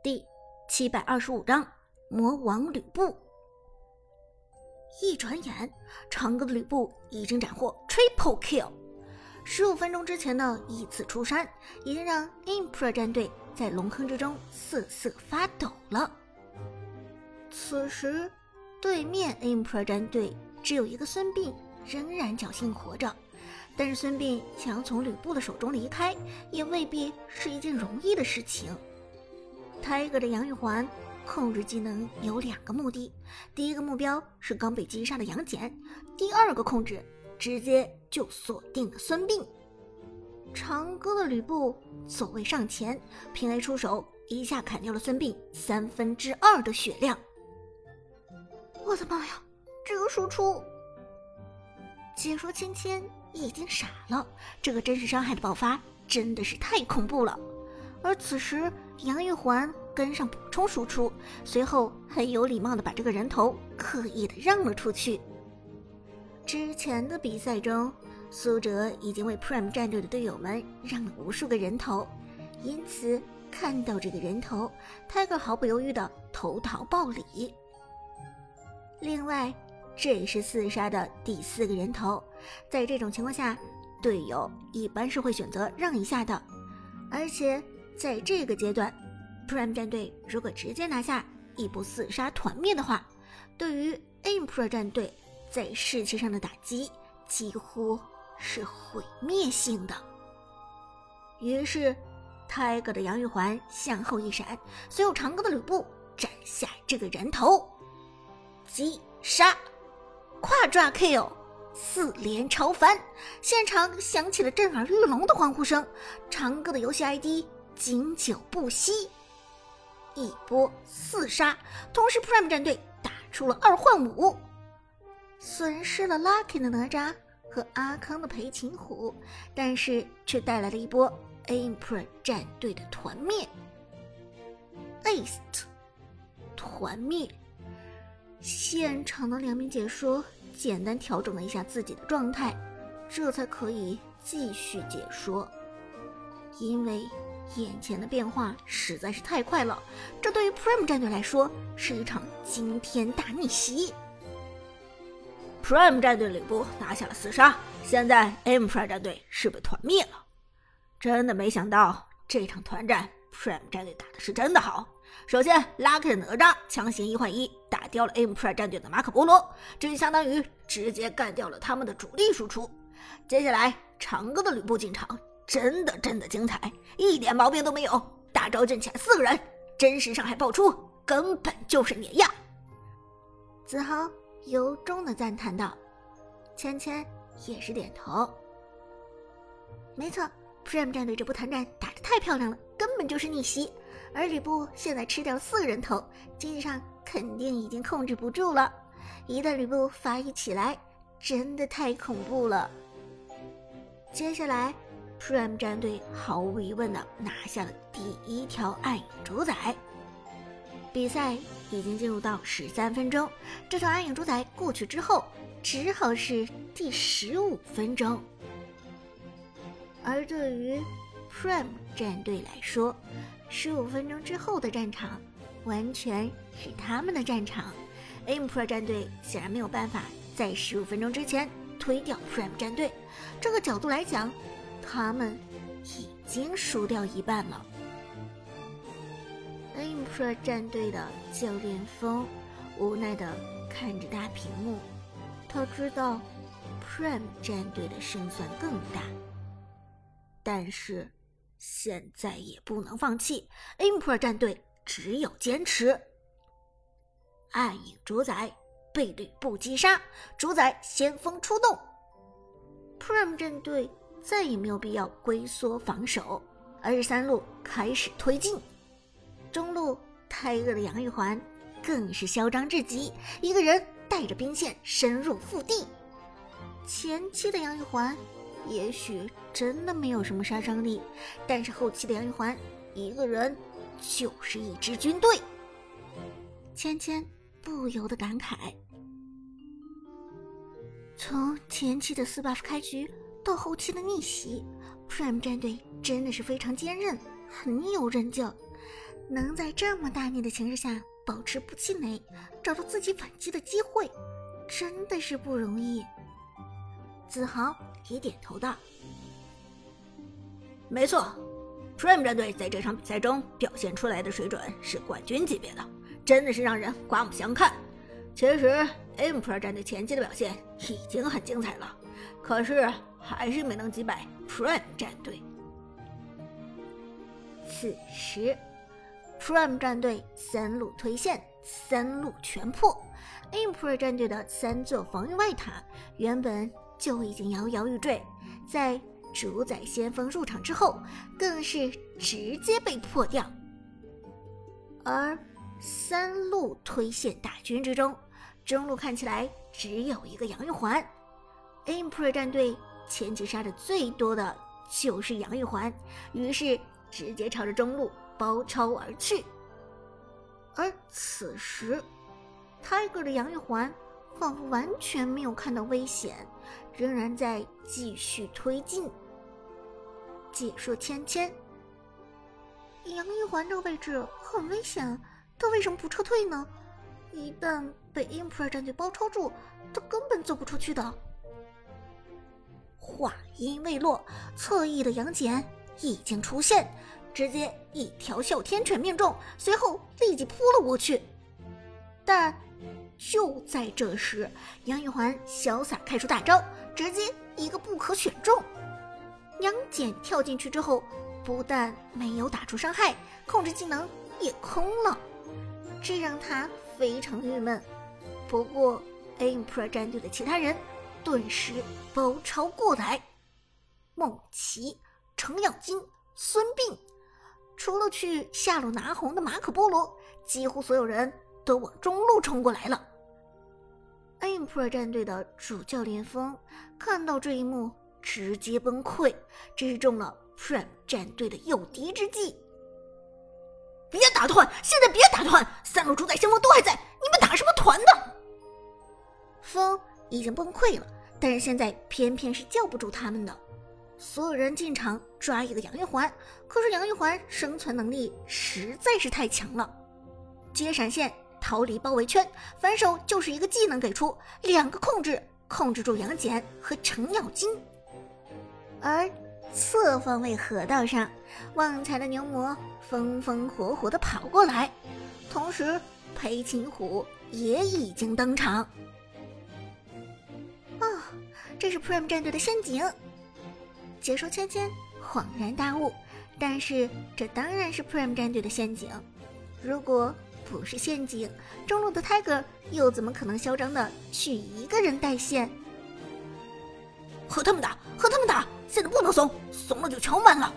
第七百二十五章魔王吕布。一转眼，长歌的吕布已经斩获 triple kill。十五分钟之前的一次出山，已经让 ampro 战队在龙坑之中瑟瑟发抖了。此时，对面 ampro 战队只有一个孙膑，仍然侥幸活着。但是孙膑想要从吕布的手中离开，也未必是一件容易的事情。Tiger 的杨玉环控制技能有两个目的：第一个目标是刚被击杀的杨戬；第二个控制直接就锁定了孙膑。长歌的吕布走位上前，平 A 出手，一下砍掉了孙膑三分之二的血量。我的妈呀，这个输出！解说芊芊已经傻了，这个真实伤害的爆发真的是太恐怖了。而此时，杨玉环跟上补充输出，随后很有礼貌的把这个人头刻意的让了出去。之前的比赛中，苏哲已经为 Prime 战队的队友们让了无数个人头，因此看到这个人头，Tiger 毫不犹豫的投桃报李。另外，这也是四杀的第四个人头，在这种情况下，队友一般是会选择让一下的，而且。在这个阶段，Prime 战队如果直接拿下一波四杀团灭的话，对于 Emperor 战队在士气上的打击几乎是毁灭性的。于是，Tiger 的杨玉环向后一闪，随后长歌的吕布斩下这个人头，击杀，跨抓 kill，四连超凡，现场响起了震耳欲聋的欢呼声。长歌的游戏 ID。经久不息，一波四杀，同时 Prime 战队打出了二换五，损失了 Lucky 的哪吒和阿康的裴擒虎，但是却带来了一波 Emperor 战队的团灭。Ace 团灭，现场的两名解说简单调整了一下自己的状态，这才可以继续解说，因为。眼前的变化实在是太快了，这对于 Prime 战队来说是一场惊天大逆袭。Prime 战队吕布拿下了四杀，现在 MPR 战队是被团灭了。真的没想到这场团战 Prime 战队打的是真的好。首先，Lucky 的哪吒强行一换一打掉了 Emperor 战队的马可波罗，这就相当于直接干掉了他们的主力输出。接下来，长歌的吕布进场。真的真的精彩，一点毛病都没有。大招震起来四个人，真实伤害爆出，根本就是碾压。子豪由衷的赞叹道：“芊芊也是点头。没错，Prime 战队这波团战打的太漂亮了，根本就是逆袭。而吕布现在吃掉四个人头，经济上肯定已经控制不住了。一旦吕布发育起来，真的太恐怖了。接下来。” Prime 战队毫无疑问的拿下了第一条暗影主宰。比赛已经进入到十三分钟，这条暗影主宰过去之后，只好是第十五分钟。而对于 Prime 战队来说，十五分钟之后的战场完全是他们的战场。Emperor 战队显然没有办法在十五分钟之前推掉 Prime 战队，这个角度来讲。他们已经输掉一半了。Impro 战队的教练风无奈的看着大屏幕，他知道 Prime 战队的胜算更大，但是现在也不能放弃。Impro 战队只有坚持。暗影主宰背对不击杀，主宰先锋出动，Prime 战队。再也没有必要龟缩防守，而是三路开始推进。中路太饿的杨玉环更是嚣张至极，一个人带着兵线深入腹地。前期的杨玉环也许真的没有什么杀伤力，但是后期的杨玉环一个人就是一支军队。芊芊不由得感慨：从前期的四 buff 开局。到后期的逆袭，Prime 战队真的是非常坚韧，很有韧劲。能在这么大逆的情势下保持不气馁，找到自己反击的机会，真的是不容易。子豪也点头道：“没错，Prime 战队在这场比赛中表现出来的水准是冠军级别的，真的是让人刮目相看。其实 Emperor 战队前期的表现已经很精彩了，可是还是没能击败 Prime 战队。此时，Prime 战队三路推线，三路全破，improy 战队的三座防御外塔原本。就已经摇摇欲坠，在主宰先锋入场之后，更是直接被破掉。而三路推线大军之中，中路看起来只有一个杨玉环。Emperor 战队前期杀的最多的就是杨玉环，于是直接朝着中路包抄而去。而此时，Tiger 的杨玉环仿佛完全没有看到危险。仍然在继续推进。解说芊芊，杨玉环这个位置很危险，他为什么不撤退呢？一旦被 Emperor 战队包抄住，他根本走不出去的。话音未落，侧翼的杨戬已经出现，直接一条哮天犬命中，随后立即扑了过去。但就在这时，杨玉环潇洒开出大招。直接一个不可选中，杨戬跳进去之后，不但没有打出伤害，控制技能也空了，这让他非常郁闷。不过 ampro 战队的其他人顿时包抄过来，梦琪、程咬金、孙膑，除了去下路拿红的马可波罗，几乎所有人都往中路冲过来了。AMPRO 战队的主教练风看到这一幕，直接崩溃，这是中了 Prime 战队的诱敌之计。别打团，现在别打团，三路主宰先锋都还在，你们打什么团呢？风已经崩溃了，但是现在偏偏是叫不住他们的。所有人进场抓一个杨玉环，可是杨玉环生存能力实在是太强了，接闪现。逃离包围圈，反手就是一个技能给出，两个控制控制住杨戬和程咬金。而侧方位河道上，旺财的牛魔风风火火的跑过来，同时裴擒虎也已经登场。这是 Prime 战队的陷阱！解说芊芊恍然大悟，但是这当然是 Prime 战队的陷阱，如果。不是陷阱，中路的 Tiger 又怎么可能嚣张的去一个人带线？和他们打，和他们打！现在不能怂，怂了就敲门了。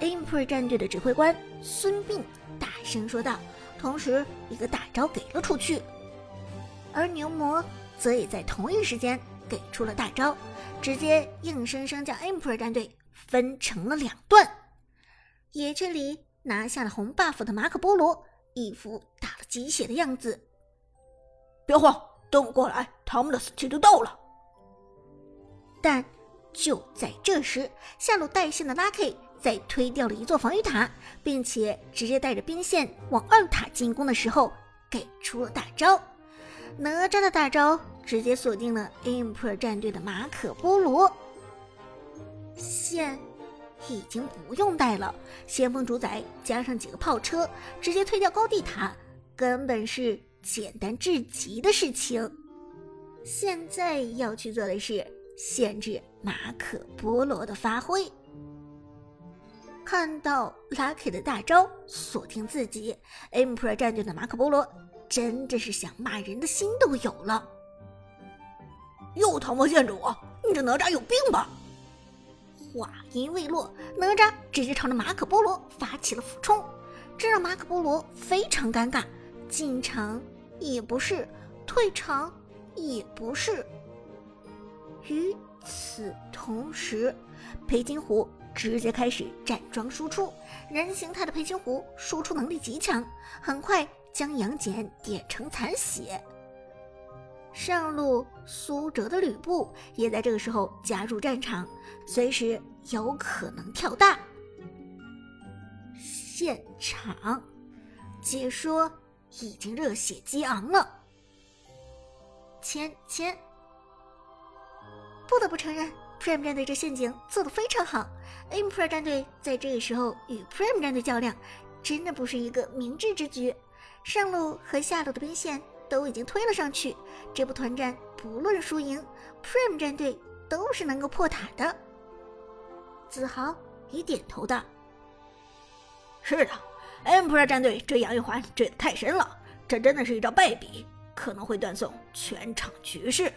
Imper 战队的指挥官孙膑大声说道，同时一个大招给了出去。而牛魔则也在同一时间给出了大招，直接硬生生将 Emperor 战队分成了两段。野区里拿下了红 buff 的马可波罗。一副打了鸡血的样子。别慌，等我过来，他们的死期就到了。但就在这时，下路带线的 Lucky 在推掉了一座防御塔，并且直接带着兵线往二塔进攻的时候，给出了大招。哪吒的大招直接锁定了 Emperor 战队的马可波罗。线。已经不用带了，先锋主宰加上几个炮车，直接推掉高地塔，根本是简单至极的事情。现在要去做的是限制马可波罗的发挥。看到 Lucky 的大招锁定自己，Emperor 战队的马可波罗真的是想骂人的心都有了。又他妈见着我，你这哪吒有病吧？话音未落，哪吒直接朝着马可波罗发起了俯冲，这让马可波罗非常尴尬，进场也不是，退场也不是。与此同时，裴擒虎直接开始站桩输出，人形态的裴擒虎输出能力极强，很快将杨戬点成残血。上路苏哲的吕布也在这个时候加入战场，随时有可能跳大。现场，解说已经热血激昂了。千千，不得不承认，Prime 战队这陷阱做的非常好。Empire 战队在这个时候与 Prime 战队较量，真的不是一个明智之举。上路和下路的兵线都已经推了上去，这波团战不论输赢，Prime 战队都是能够破塔的。子豪你点头道：“是的，Empire 战队追杨玉环追得太深了，这真的是一招败笔。”可能会断送全场局势。